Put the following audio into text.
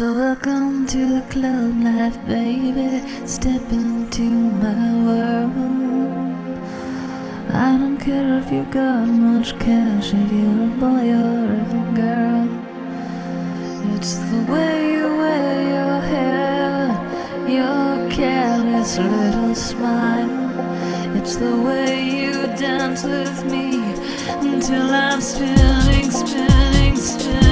So welcome to the club life, baby. Step into my world. I don't care if you got much cash, if you're a boy or a girl. It's the way you wear your hair, your careless little smile. It's the way you dance with me until I'm spinning, spinning, spinning,